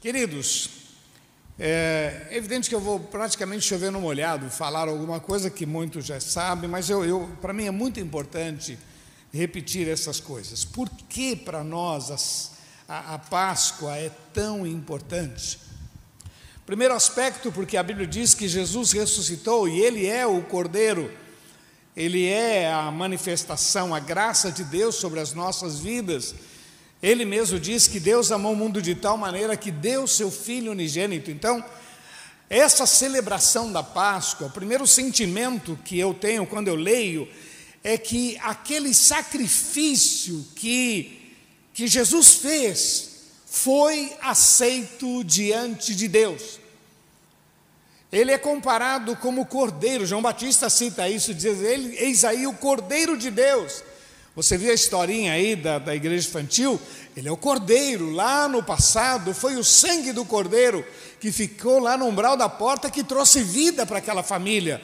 Queridos, é evidente que eu vou praticamente chover no molhado, falar alguma coisa que muitos já sabem, mas eu, eu para mim é muito importante repetir essas coisas. Por que para nós as, a, a Páscoa é tão importante? Primeiro aspecto, porque a Bíblia diz que Jesus ressuscitou e Ele é o Cordeiro, Ele é a manifestação, a graça de Deus sobre as nossas vidas. Ele mesmo diz que Deus amou o mundo de tal maneira que deu seu Filho unigênito. Então, essa celebração da Páscoa, o primeiro sentimento que eu tenho quando eu leio é que aquele sacrifício que, que Jesus fez foi aceito diante de Deus. Ele é comparado como cordeiro, João Batista cita isso, diz ele, eis aí o cordeiro de Deus você viu a historinha aí da, da igreja infantil? Ele é o cordeiro. Lá no passado, foi o sangue do cordeiro que ficou lá no umbral da porta que trouxe vida para aquela família.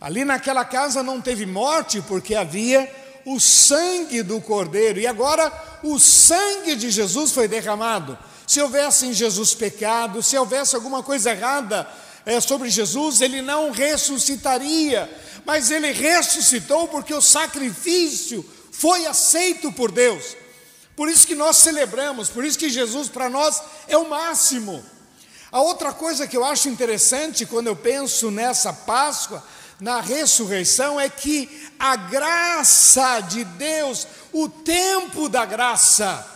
Ali naquela casa não teve morte, porque havia o sangue do cordeiro. E agora o sangue de Jesus foi derramado. Se houvesse em Jesus pecado, se houvesse alguma coisa errada é, sobre Jesus, ele não ressuscitaria. Mas ele ressuscitou porque o sacrifício foi aceito por Deus. Por isso que nós celebramos, por isso que Jesus para nós é o máximo. A outra coisa que eu acho interessante quando eu penso nessa Páscoa, na ressurreição, é que a graça de Deus, o tempo da graça,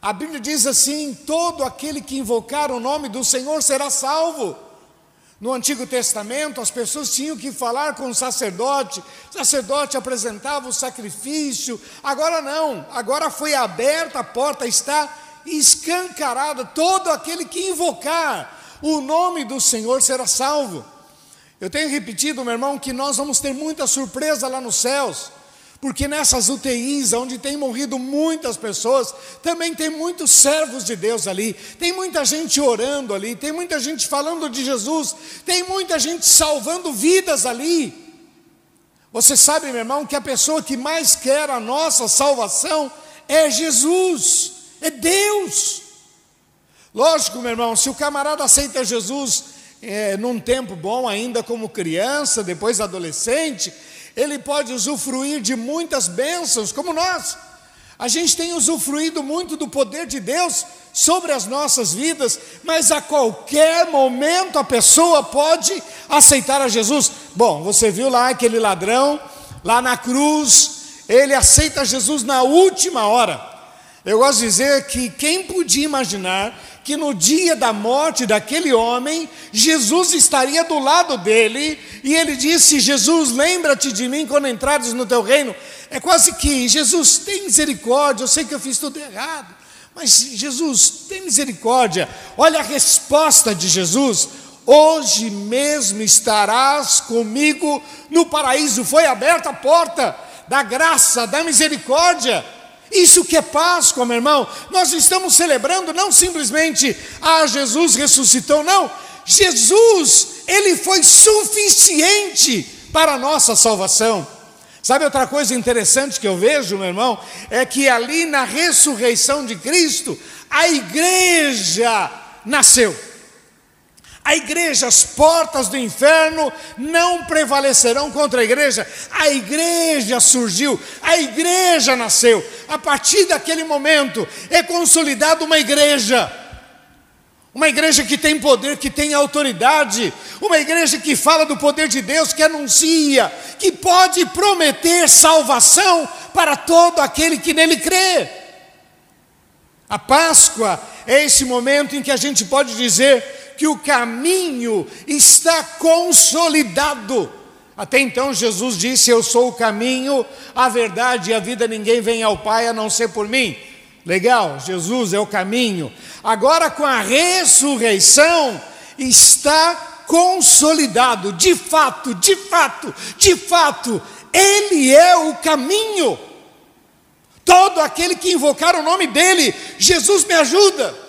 a Bíblia diz assim: todo aquele que invocar o nome do Senhor será salvo. No Antigo Testamento, as pessoas tinham que falar com o sacerdote, o sacerdote apresentava o sacrifício. Agora não, agora foi aberta a porta, está escancarada. Todo aquele que invocar o nome do Senhor será salvo. Eu tenho repetido, meu irmão, que nós vamos ter muita surpresa lá nos céus porque nessas UTIs, onde tem morrido muitas pessoas, também tem muitos servos de Deus ali, tem muita gente orando ali, tem muita gente falando de Jesus, tem muita gente salvando vidas ali. Você sabe, meu irmão, que a pessoa que mais quer a nossa salvação é Jesus, é Deus. Lógico, meu irmão, se o camarada aceita Jesus é, num tempo bom, ainda como criança, depois adolescente, ele pode usufruir de muitas bênçãos, como nós. A gente tem usufruído muito do poder de Deus sobre as nossas vidas, mas a qualquer momento a pessoa pode aceitar a Jesus. Bom, você viu lá aquele ladrão, lá na cruz, ele aceita Jesus na última hora. Eu gosto de dizer que quem podia imaginar que no dia da morte daquele homem, Jesus estaria do lado dele, e ele disse: Jesus, lembra-te de mim quando entrares no teu reino. É quase que, Jesus, tem misericórdia, eu sei que eu fiz tudo errado, mas Jesus, tem misericórdia. Olha a resposta de Jesus: hoje mesmo estarás comigo no paraíso. Foi aberta a porta da graça, da misericórdia. Isso que é Páscoa, meu irmão. Nós estamos celebrando não simplesmente, ah, Jesus ressuscitou, não. Jesus, ele foi suficiente para a nossa salvação. Sabe outra coisa interessante que eu vejo, meu irmão? É que ali na ressurreição de Cristo, a igreja nasceu. A igreja, as portas do inferno não prevalecerão contra a igreja. A igreja surgiu, a igreja nasceu. A partir daquele momento é consolidada uma igreja. Uma igreja que tem poder, que tem autoridade, uma igreja que fala do poder de Deus, que anuncia, que pode prometer salvação para todo aquele que nele crê. A Páscoa é esse momento em que a gente pode dizer: que o caminho está consolidado. Até então Jesus disse: Eu sou o caminho, a verdade e a vida, ninguém vem ao Pai a não ser por mim. Legal, Jesus é o caminho. Agora, com a ressurreição, está consolidado, de fato, de fato, de fato, Ele é o caminho. Todo aquele que invocar o nome dEle, Jesus me ajuda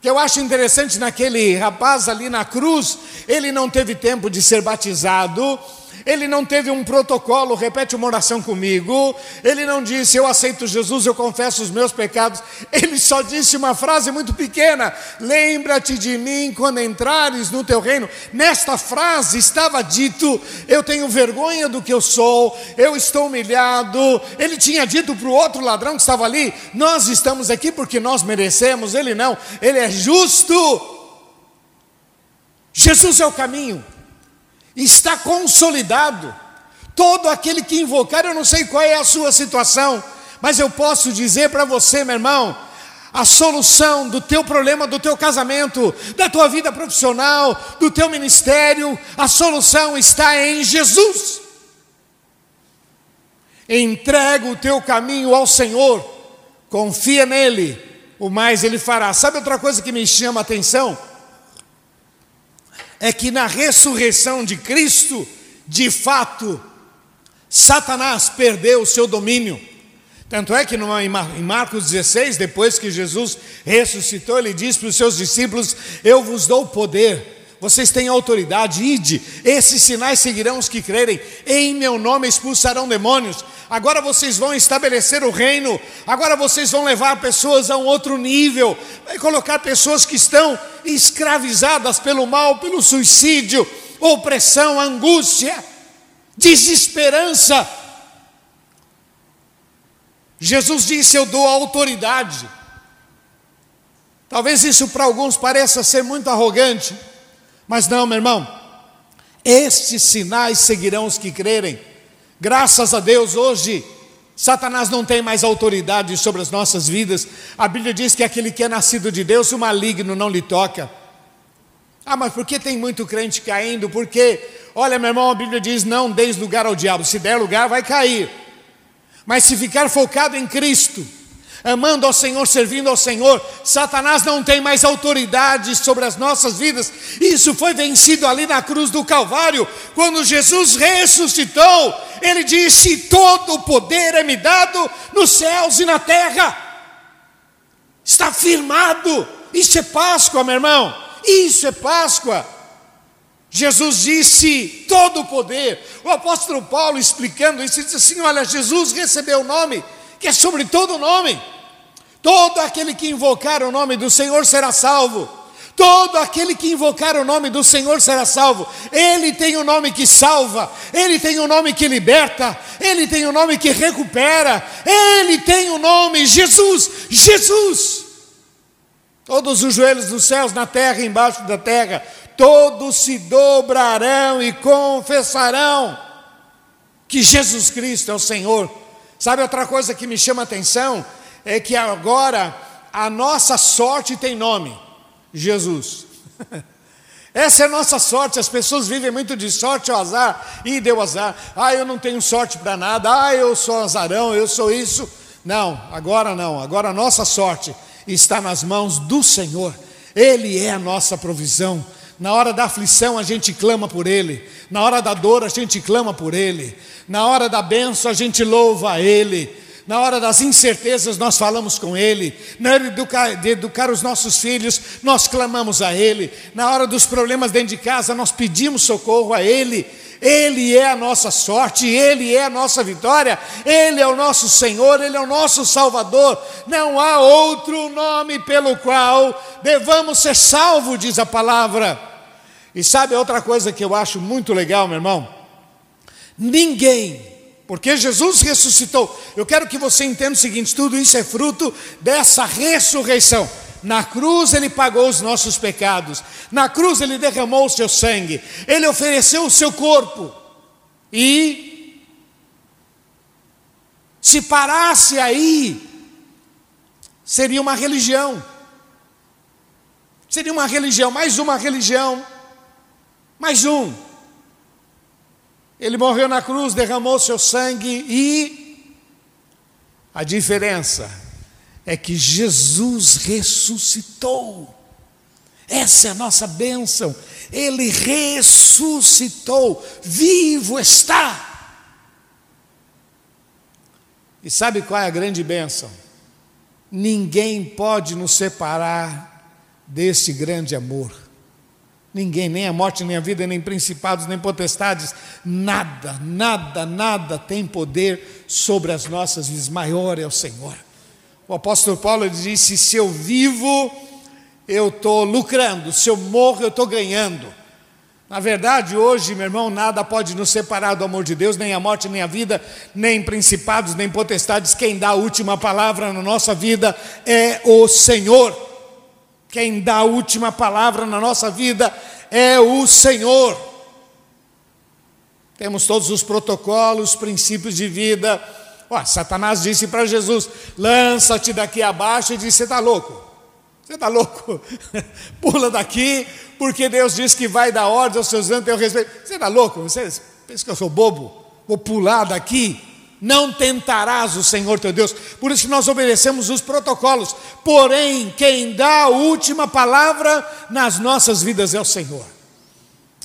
que eu acho interessante naquele rapaz ali na cruz, ele não teve tempo de ser batizado, ele não teve um protocolo, repete uma oração comigo. Ele não disse, eu aceito Jesus, eu confesso os meus pecados. Ele só disse uma frase muito pequena: Lembra-te de mim quando entrares no teu reino. Nesta frase estava dito: Eu tenho vergonha do que eu sou, eu estou humilhado. Ele tinha dito para o outro ladrão que estava ali: Nós estamos aqui porque nós merecemos. Ele não, ele é justo. Jesus é o caminho está consolidado. Todo aquele que invocar, eu não sei qual é a sua situação, mas eu posso dizer para você, meu irmão, a solução do teu problema, do teu casamento, da tua vida profissional, do teu ministério, a solução está em Jesus. Entrega o teu caminho ao Senhor, confia nele, o mais ele fará. Sabe outra coisa que me chama a atenção? É que na ressurreição de Cristo, de fato, Satanás perdeu o seu domínio. Tanto é que em Marcos 16, depois que Jesus ressuscitou, ele diz para os seus discípulos: Eu vos dou poder vocês têm autoridade, ide, esses sinais seguirão os que crerem, em meu nome expulsarão demônios. Agora vocês vão estabelecer o reino, agora vocês vão levar pessoas a um outro nível, vai colocar pessoas que estão escravizadas pelo mal, pelo suicídio, opressão, angústia, desesperança. Jesus disse: Eu dou autoridade. Talvez isso para alguns pareça ser muito arrogante, mas não, meu irmão, estes sinais seguirão os que crerem. Graças a Deus, hoje, Satanás não tem mais autoridade sobre as nossas vidas. A Bíblia diz que aquele que é nascido de Deus, o maligno não lhe toca. Ah, mas por que tem muito crente caindo? Porque, olha, meu irmão, a Bíblia diz: não deis lugar ao diabo. Se der lugar, vai cair. Mas se ficar focado em Cristo, amando ao Senhor, servindo ao Senhor, Satanás não tem mais autoridade sobre as nossas vidas. Isso foi vencido ali na cruz do Calvário, quando Jesus ressuscitou. Ele disse: Todo o poder é me dado nos céus e na terra. Está firmado. Isso é Páscoa, meu irmão. Isso é Páscoa. Jesus disse todo o poder. O apóstolo Paulo explicando isso, disse assim: Olha, Jesus recebeu o nome que é sobre todo nome. Todo aquele que invocar o nome do Senhor será salvo. Todo aquele que invocar o nome do Senhor será salvo. Ele tem o um nome que salva, ele tem o um nome que liberta, ele tem o um nome que recupera, ele tem o nome Jesus, Jesus. Todos os joelhos dos céus, na terra e embaixo da terra, todos se dobrarão e confessarão que Jesus Cristo é o Senhor Sabe outra coisa que me chama a atenção? É que agora a nossa sorte tem nome: Jesus. Essa é a nossa sorte. As pessoas vivem muito de sorte ou azar. E deu azar. Ah, eu não tenho sorte para nada. Ah, eu sou azarão, eu sou isso. Não, agora não. Agora a nossa sorte está nas mãos do Senhor. Ele é a nossa provisão. Na hora da aflição a gente clama por Ele, na hora da dor a gente clama por Ele, na hora da benção a gente louva a Ele, na hora das incertezas nós falamos com Ele, na hora de educar, de educar os nossos filhos nós clamamos a Ele, na hora dos problemas dentro de casa nós pedimos socorro a Ele. Ele é a nossa sorte, Ele é a nossa vitória, Ele é o nosso Senhor, Ele é o nosso Salvador. Não há outro nome pelo qual devamos ser salvos, diz a palavra. E sabe outra coisa que eu acho muito legal, meu irmão? Ninguém, porque Jesus ressuscitou. Eu quero que você entenda o seguinte: tudo isso é fruto dessa ressurreição. Na cruz ele pagou os nossos pecados, na cruz ele derramou o seu sangue, ele ofereceu o seu corpo. E se parasse aí, seria uma religião. Seria uma religião, mais uma religião mais um. Ele morreu na cruz, derramou seu sangue e a diferença é que Jesus ressuscitou. Essa é a nossa bênção. Ele ressuscitou, vivo está. E sabe qual é a grande bênção? Ninguém pode nos separar desse grande amor. Ninguém, nem a morte, nem a vida, nem principados, nem potestades, nada, nada, nada tem poder sobre as nossas vidas. Maior é o Senhor. O apóstolo Paulo disse: se eu vivo, eu estou lucrando, se eu morro, eu estou ganhando. Na verdade, hoje, meu irmão, nada pode nos separar do amor de Deus, nem a morte, nem a vida, nem principados, nem potestades. Quem dá a última palavra na nossa vida é o Senhor. Quem dá a última palavra na nossa vida é o Senhor. Temos todos os protocolos, princípios de vida. Ó, Satanás disse para Jesus: lança-te daqui abaixo, e disse: Você está louco? Você está louco? Pula daqui, porque Deus disse que vai dar ordem aos seus anjos, eu respeito. Você está louco? Você pensa que eu sou bobo? Vou pular daqui? Não tentarás o Senhor teu Deus. Por isso nós obedecemos os protocolos. Porém, quem dá a última palavra nas nossas vidas é o Senhor.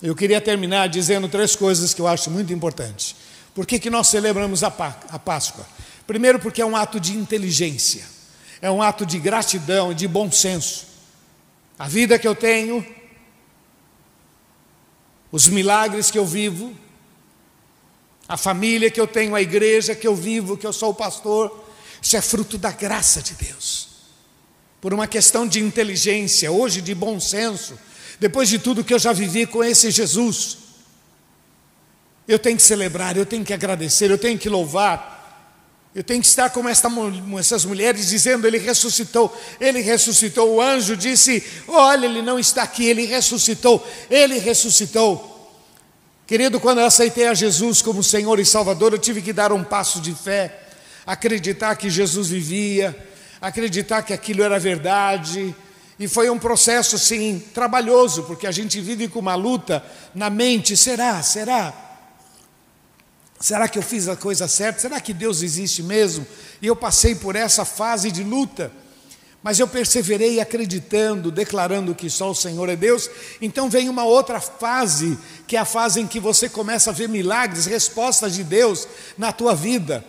Eu queria terminar dizendo três coisas que eu acho muito importantes. Por que, que nós celebramos a Páscoa? Primeiro, porque é um ato de inteligência é um ato de gratidão e de bom senso. A vida que eu tenho, os milagres que eu vivo, a família que eu tenho, a igreja que eu vivo, que eu sou o pastor, isso é fruto da graça de Deus. Por uma questão de inteligência, hoje de bom senso, depois de tudo que eu já vivi com esse Jesus, eu tenho que celebrar, eu tenho que agradecer, eu tenho que louvar, eu tenho que estar como esta, essas mulheres dizendo: Ele ressuscitou, Ele ressuscitou. O anjo disse: Olha, Ele não está aqui, Ele ressuscitou, Ele ressuscitou. Querido, quando eu aceitei a Jesus como Senhor e Salvador, eu tive que dar um passo de fé, acreditar que Jesus vivia, acreditar que aquilo era verdade. E foi um processo, sim, trabalhoso, porque a gente vive com uma luta na mente: será, será? Será que eu fiz a coisa certa? Será que Deus existe mesmo? E eu passei por essa fase de luta, mas eu perseverei acreditando, declarando que só o Senhor é Deus. Então vem uma outra fase, que é a fase em que você começa a ver milagres, respostas de Deus na tua vida.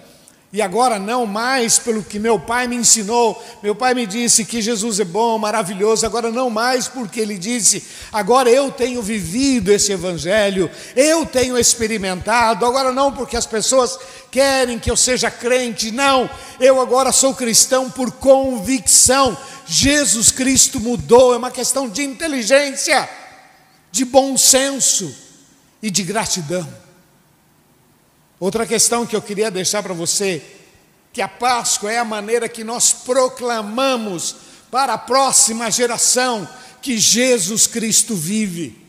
E agora não mais pelo que meu pai me ensinou. Meu pai me disse que Jesus é bom, maravilhoso. Agora não mais porque ele disse. Agora eu tenho vivido esse evangelho. Eu tenho experimentado. Agora não porque as pessoas querem que eu seja crente. Não. Eu agora sou cristão por convicção. Jesus Cristo mudou. É uma questão de inteligência, de bom senso e de gratidão. Outra questão que eu queria deixar para você, que a Páscoa é a maneira que nós proclamamos para a próxima geração que Jesus Cristo vive.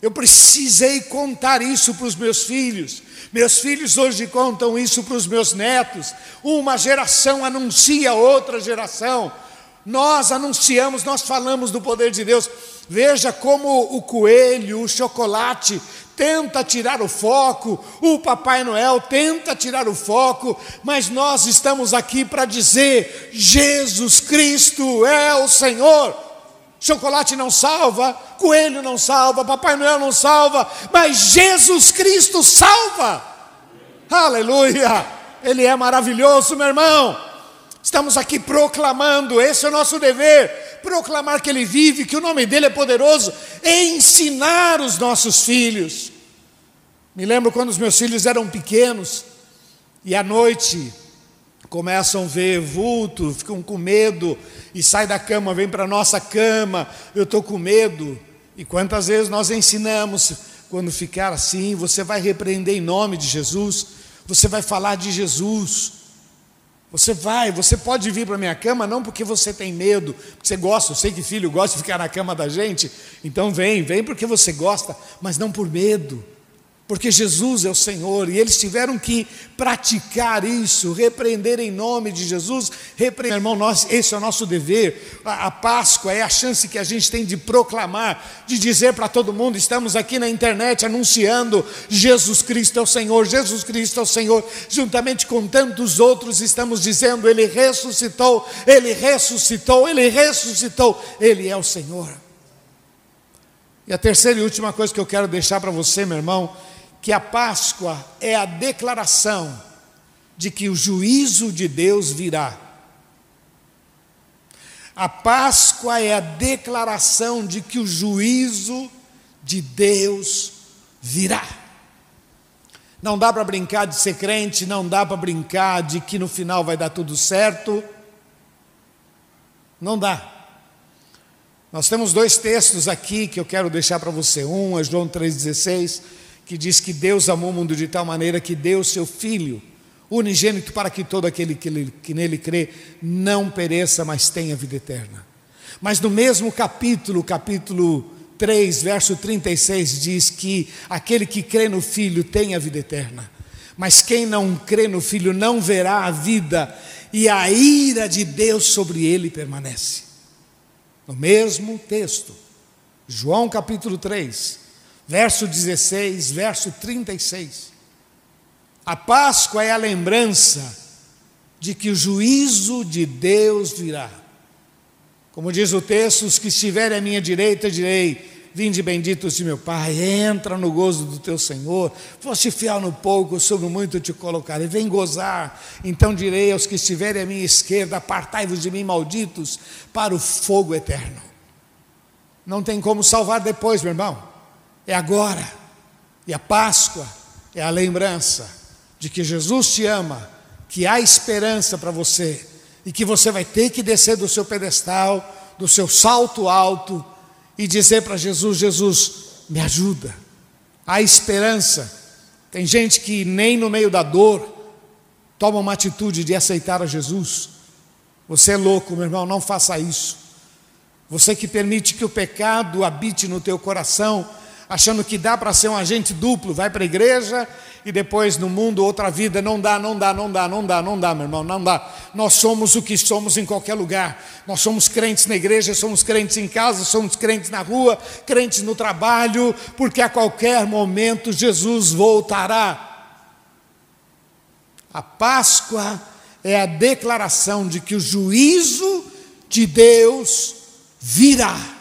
Eu precisei contar isso para os meus filhos. Meus filhos hoje contam isso para os meus netos. Uma geração anuncia outra geração. Nós anunciamos, nós falamos do poder de Deus. Veja como o coelho, o chocolate tenta tirar o foco, o Papai Noel tenta tirar o foco, mas nós estamos aqui para dizer: Jesus Cristo é o Senhor. Chocolate não salva, coelho não salva, Papai Noel não salva, mas Jesus Cristo salva. Aleluia! Ele é maravilhoso, meu irmão. Estamos aqui proclamando, esse é o nosso dever, proclamar que Ele vive, que o nome dEle é poderoso, ensinar os nossos filhos. Me lembro quando os meus filhos eram pequenos e à noite começam a ver vulto, ficam com medo e sai da cama, vem para a nossa cama, eu estou com medo. E quantas vezes nós ensinamos, quando ficar assim, você vai repreender em nome de Jesus, você vai falar de Jesus. Você vai, você pode vir para a minha cama, não porque você tem medo, porque você gosta, eu sei que filho gosta de ficar na cama da gente, então vem, vem porque você gosta, mas não por medo, porque Jesus é o Senhor e eles tiveram que praticar isso, repreender em nome de Jesus. Repreender, irmão, nós, esse é o nosso dever. A, a Páscoa é a chance que a gente tem de proclamar, de dizer para todo mundo: estamos aqui na internet anunciando Jesus Cristo é o Senhor, Jesus Cristo é o Senhor. Juntamente com tantos outros, estamos dizendo: Ele ressuscitou, Ele ressuscitou, Ele ressuscitou, Ele é o Senhor. E a terceira e última coisa que eu quero deixar para você, meu irmão, que a Páscoa é a declaração de que o juízo de Deus virá. A Páscoa é a declaração de que o juízo de Deus virá. Não dá para brincar de ser crente, não dá para brincar de que no final vai dar tudo certo. Não dá. Nós temos dois textos aqui que eu quero deixar para você. Um é João 3,16, que diz que Deus amou o mundo de tal maneira que deu o seu Filho, unigênito, para que todo aquele que, nele crê não pereça, mas tenha vida eterna. Mas no mesmo capítulo, capítulo 3, verso 36 diz que aquele que crê no Filho tem a vida eterna, mas quem não crê no Filho não verá a vida, e a ira de Deus sobre ele permanece. No mesmo texto, João capítulo 3, verso 16, verso 36. A Páscoa é a lembrança de que o juízo de Deus virá. Como diz o texto, os que estiverem à minha direita, direi: Vinde benditos de meu Pai, entra no gozo do teu Senhor. Foste fiel no pouco, sobre muito te colocarei. Vem gozar. Então direi aos que estiverem à minha esquerda: Apartai-vos de mim, malditos, para o fogo eterno. Não tem como salvar depois, meu irmão. É agora. E a Páscoa é a lembrança de que Jesus te ama, que há esperança para você e que você vai ter que descer do seu pedestal, do seu salto alto e dizer para Jesus: Jesus, me ajuda. Há esperança. Tem gente que nem no meio da dor toma uma atitude de aceitar a Jesus. Você é louco, meu irmão, não faça isso. Você que permite que o pecado habite no teu coração, achando que dá para ser um agente duplo, vai para a igreja e depois no mundo outra vida, não dá, não dá, não dá, não dá, não dá, meu irmão, não dá. Nós somos o que somos em qualquer lugar. Nós somos crentes na igreja, somos crentes em casa, somos crentes na rua, crentes no trabalho, porque a qualquer momento Jesus voltará. A Páscoa é a declaração de que o juízo de Deus virá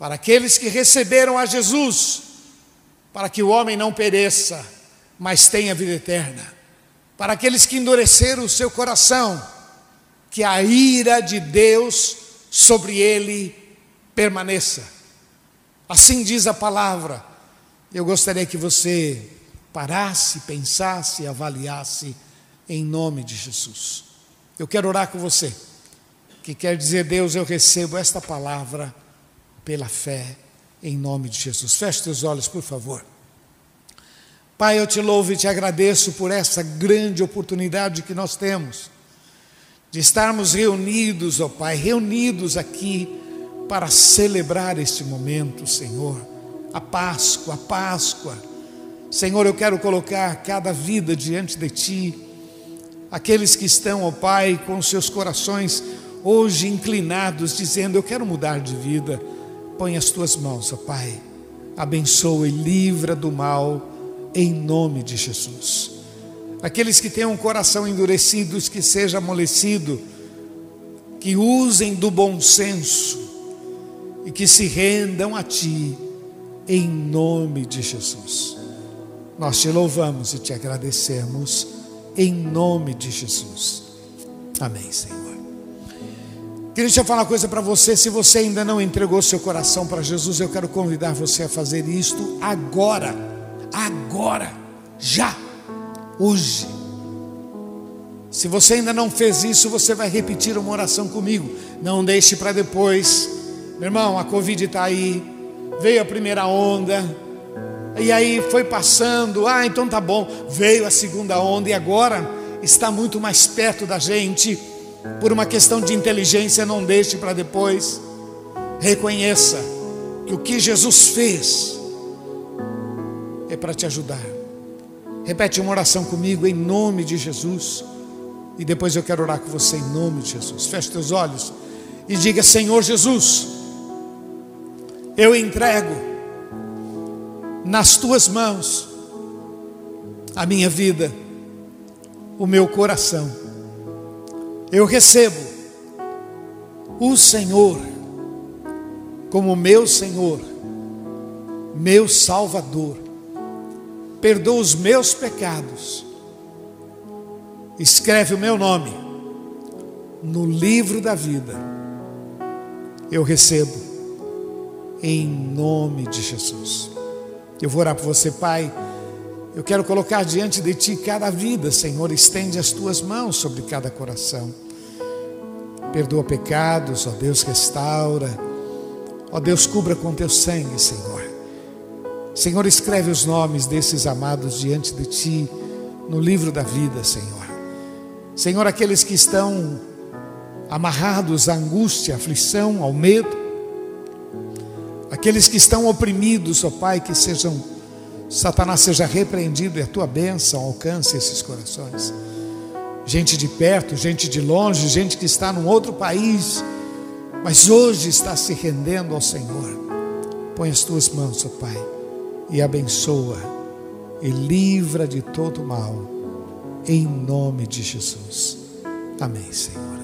para aqueles que receberam a Jesus, para que o homem não pereça, mas tenha vida eterna. Para aqueles que endureceram o seu coração, que a ira de Deus sobre ele permaneça. Assim diz a palavra. Eu gostaria que você parasse, pensasse, avaliasse em nome de Jesus. Eu quero orar com você, que quer dizer, Deus, eu recebo esta palavra pela fé, em nome de Jesus. Feche teus olhos, por favor. Pai, eu te louvo e te agradeço por essa grande oportunidade que nós temos de estarmos reunidos, ó Pai, reunidos aqui para celebrar este momento, Senhor. A Páscoa, a Páscoa. Senhor, eu quero colocar cada vida diante de Ti. Aqueles que estão, ó Pai, com seus corações hoje inclinados, dizendo: Eu quero mudar de vida põe as tuas mãos, ó Pai. Abençoa e livra do mal, em nome de Jesus. Aqueles que têm um coração endurecido, que seja amolecido, que usem do bom senso e que se rendam a Ti, em nome de Jesus. Nós te louvamos e te agradecemos, em nome de Jesus. Amém, Senhor. Queria eu falar uma coisa para você. Se você ainda não entregou seu coração para Jesus, eu quero convidar você a fazer isto agora. Agora. Já. Hoje. Se você ainda não fez isso, você vai repetir uma oração comigo. Não deixe para depois. Meu irmão, a Covid está aí. Veio a primeira onda. E aí foi passando. Ah, então tá bom. Veio a segunda onda e agora está muito mais perto da gente por uma questão de inteligência, não deixe para depois. Reconheça que o que Jesus fez é para te ajudar. Repete uma oração comigo em nome de Jesus. E depois eu quero orar com você em nome de Jesus. Feche teus olhos e diga: Senhor Jesus, eu entrego nas tuas mãos a minha vida, o meu coração eu recebo o Senhor como meu Senhor, meu Salvador, perdoa os meus pecados, escreve o meu nome no livro da vida. Eu recebo em nome de Jesus. Eu vou orar por você, Pai. Eu quero colocar diante de Ti cada vida, Senhor. Estende as Tuas mãos sobre cada coração. Perdoa pecados, ó Deus, restaura. Ó Deus, cubra com Teu sangue, Senhor. Senhor, escreve os nomes desses amados diante de Ti no livro da vida, Senhor. Senhor, aqueles que estão amarrados à angústia, à aflição, ao medo, aqueles que estão oprimidos, ó Pai, que sejam, Satanás seja repreendido e a tua bênção alcance esses corações. Gente de perto, gente de longe, gente que está num outro país, mas hoje está se rendendo ao Senhor. Põe as tuas mãos, ó Pai, e abençoa e livra de todo mal, em nome de Jesus. Amém, Senhor.